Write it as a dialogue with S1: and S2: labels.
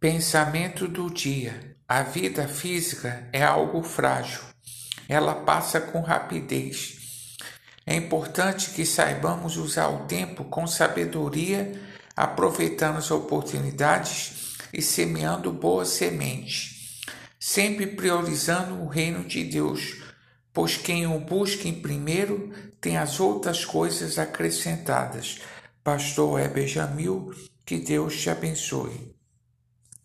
S1: Pensamento do dia: a vida física é algo frágil, ela passa com rapidez. É importante que saibamos usar o tempo com sabedoria, aproveitando as oportunidades e semeando boa semente, sempre priorizando o reino de Deus, pois quem o busca em primeiro tem as outras coisas acrescentadas. Pastor Heber Jamil, que Deus te abençoe.